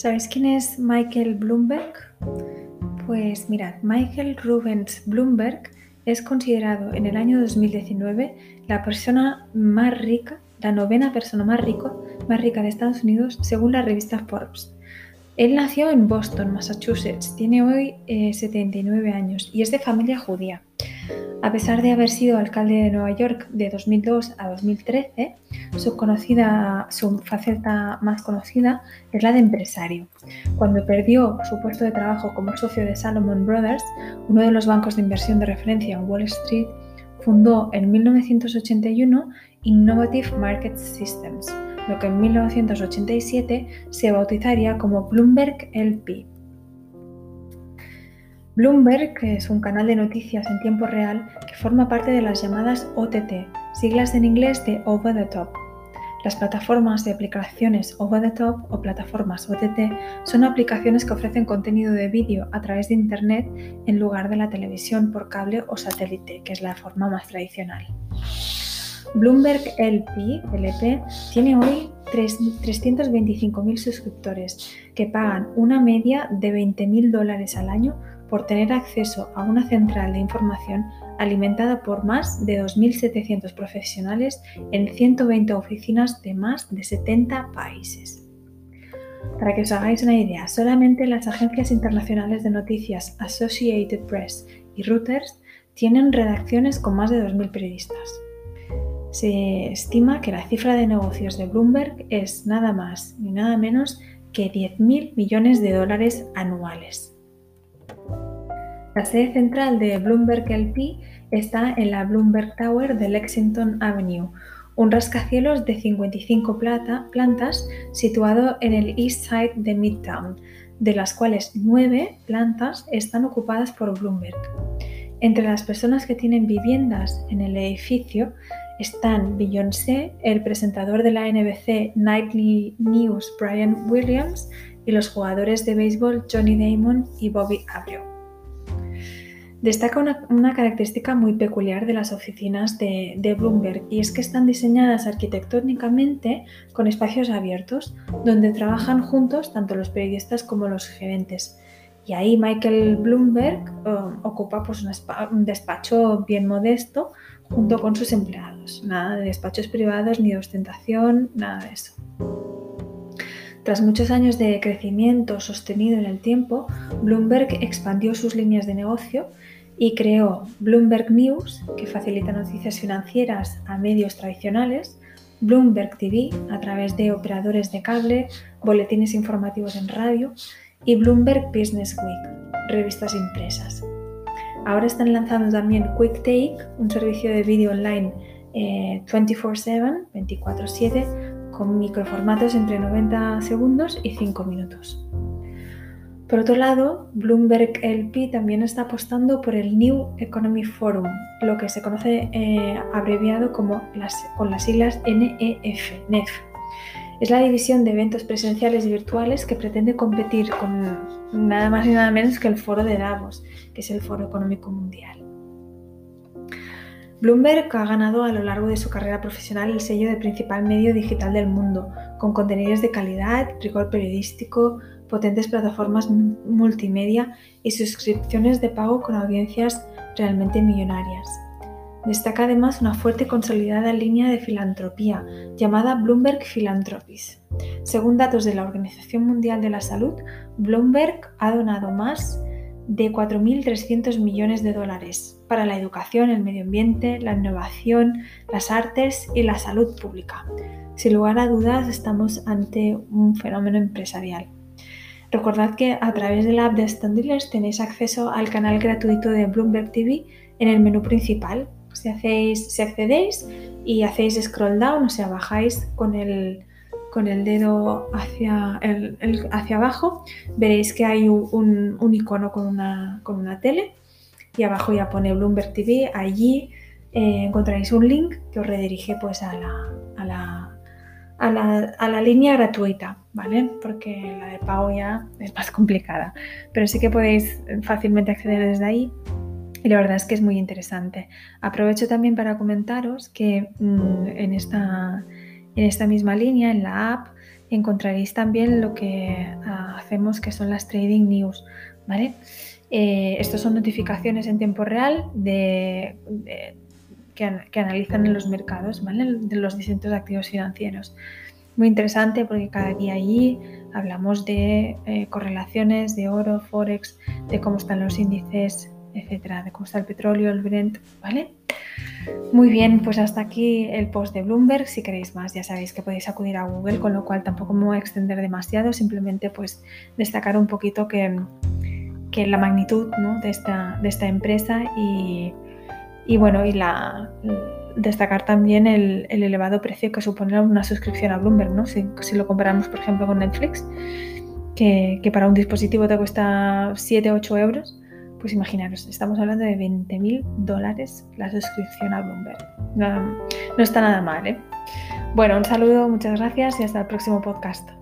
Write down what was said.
¿Sabéis quién es Michael Bloomberg? Pues mirad, Michael Rubens Bloomberg es considerado en el año 2019 la persona más rica, la novena persona más, rico, más rica de Estados Unidos según la revista Forbes. Él nació en Boston, Massachusetts, tiene hoy 79 eh, años y es de familia judía. A pesar de haber sido alcalde de Nueva York de 2002 a 2013, su, faceta más conocida es la de empresario. Cuando perdió su puesto de trabajo como socio de Salomon Brothers, uno de los bancos de inversión de referencia en Wall Street, fundó en 1981 Innovative Market Systems, lo que en 1987 se bautizaría como Bloomberg LP. Bloomberg es un canal de noticias en tiempo real que forma parte de las llamadas OTT, siglas en inglés de Over the Top. Las plataformas de aplicaciones Over the Top o plataformas OTT son aplicaciones que ofrecen contenido de vídeo a través de Internet en lugar de la televisión por cable o satélite, que es la forma más tradicional. Bloomberg LP, LP tiene hoy 325.000 suscriptores que pagan una media de 20.000 dólares al año por tener acceso a una central de información alimentada por más de 2.700 profesionales en 120 oficinas de más de 70 países. Para que os hagáis una idea, solamente las agencias internacionales de noticias Associated Press y Reuters tienen redacciones con más de 2.000 periodistas. Se estima que la cifra de negocios de Bloomberg es nada más ni nada menos que 10.000 millones de dólares anuales. La sede central de Bloomberg LP está en la Bloomberg Tower de Lexington Avenue, un rascacielos de 55 plantas situado en el East Side de Midtown, de las cuales 9 plantas están ocupadas por Bloomberg. Entre las personas que tienen viviendas en el edificio están Beyoncé, el presentador de la NBC Nightly News Brian Williams y los jugadores de béisbol Johnny Damon y Bobby Abreu. Destaca una, característica muy peculiar de las oficinas de, Bloomberg y es que están diseñadas arquitectónicamente con espacios abiertos donde trabajan juntos tanto los periodistas como los gerentes. Y ahí Michael Bloomberg um, ocupa pues, un, despacho bien modesto junto con sus empleados. Nada de despachos privados ni de ostentación, nada de eso. Tras muchos años de crecimiento sostenido en el tiempo, Bloomberg expandió sus líneas de negocio y creó Bloomberg News, que facilita noticias financieras a medios tradicionales, Bloomberg TV a través de operadores de cable, boletines informativos en radio y Bloomberg Business Week, revistas impresas. Ahora están lanzando también Quick Take, un servicio de vídeo online 24/7, eh, 24/7, con microformatos entre 90 segundos y 5 minutos. Por otro lado, Bloomberg LP también está apostando por el New Economy Forum, lo que se conoce eh, abreviado como las, con las siglas NEF, NEF. Es la división de eventos presenciales y virtuales que pretende competir con nada más y nada menos que el foro de Davos, que es el Foro Económico Mundial. Bloomberg ha ganado a lo largo de su carrera profesional el sello de principal medio digital del mundo, con contenidos de calidad, rigor periodístico, potentes plataformas multimedia y suscripciones de pago con audiencias realmente millonarias. Destaca además una fuerte y consolidada línea de filantropía llamada Bloomberg Philanthropies. Según datos de la Organización Mundial de la Salud, Bloomberg ha donado más de 4.300 millones de dólares para la educación, el medio ambiente, la innovación, las artes y la salud pública. Sin lugar a dudas, estamos ante un fenómeno empresarial. Recordad que a través de la app de Standilers tenéis acceso al canal gratuito de Bloomberg TV en el menú principal. Si, hacéis, si accedéis y hacéis scroll down, o sea, bajáis con el, con el dedo hacia, hacia abajo, veréis que hay un, icono con una, con una, tele y abajo ya pone Bloomberg TV. Allí eh, encontraréis un link que os redirige pues, a la, a la a la, línea gratuita, ¿vale? Porque la de pago ya es más complicada. Pero sí que podéis fácilmente acceder desde ahí y la verdad es que es muy interesante. Aprovecho también para comentaros que mm, en, esta, en esta misma línea, en la app, encontraréis también lo que ah, hacemos que son las trading news, ¿vale? Eh, estos son notificaciones en tiempo real de, que, analizan en los mercados, ¿vale? De los distintos activos financieros. Muy interesante porque cada día allí hablamos de eh, correlaciones de oro, forex, de cómo están los índices, etcétera, de cómo está el petróleo, el Brent, ¿vale? Muy bien, pues hasta aquí el post de Bloomberg. Si queréis más, ya sabéis que podéis acudir a Google, con lo cual tampoco me voy a extender demasiado, simplemente pues destacar un poquito que, que la magnitud de, esta, de esta empresa y, y bueno, y la destacar también el, elevado precio que supone una suscripción a Bloomberg, ¿no? Si, lo comparamos, por ejemplo, con Netflix, que, para un dispositivo te cuesta 7-8 euros, pues imaginaros, estamos hablando de 20.000 dólares la suscripción a Bloomberg. No, no está nada mal, ¿eh? Bueno, un saludo, muchas gracias y hasta el próximo podcast.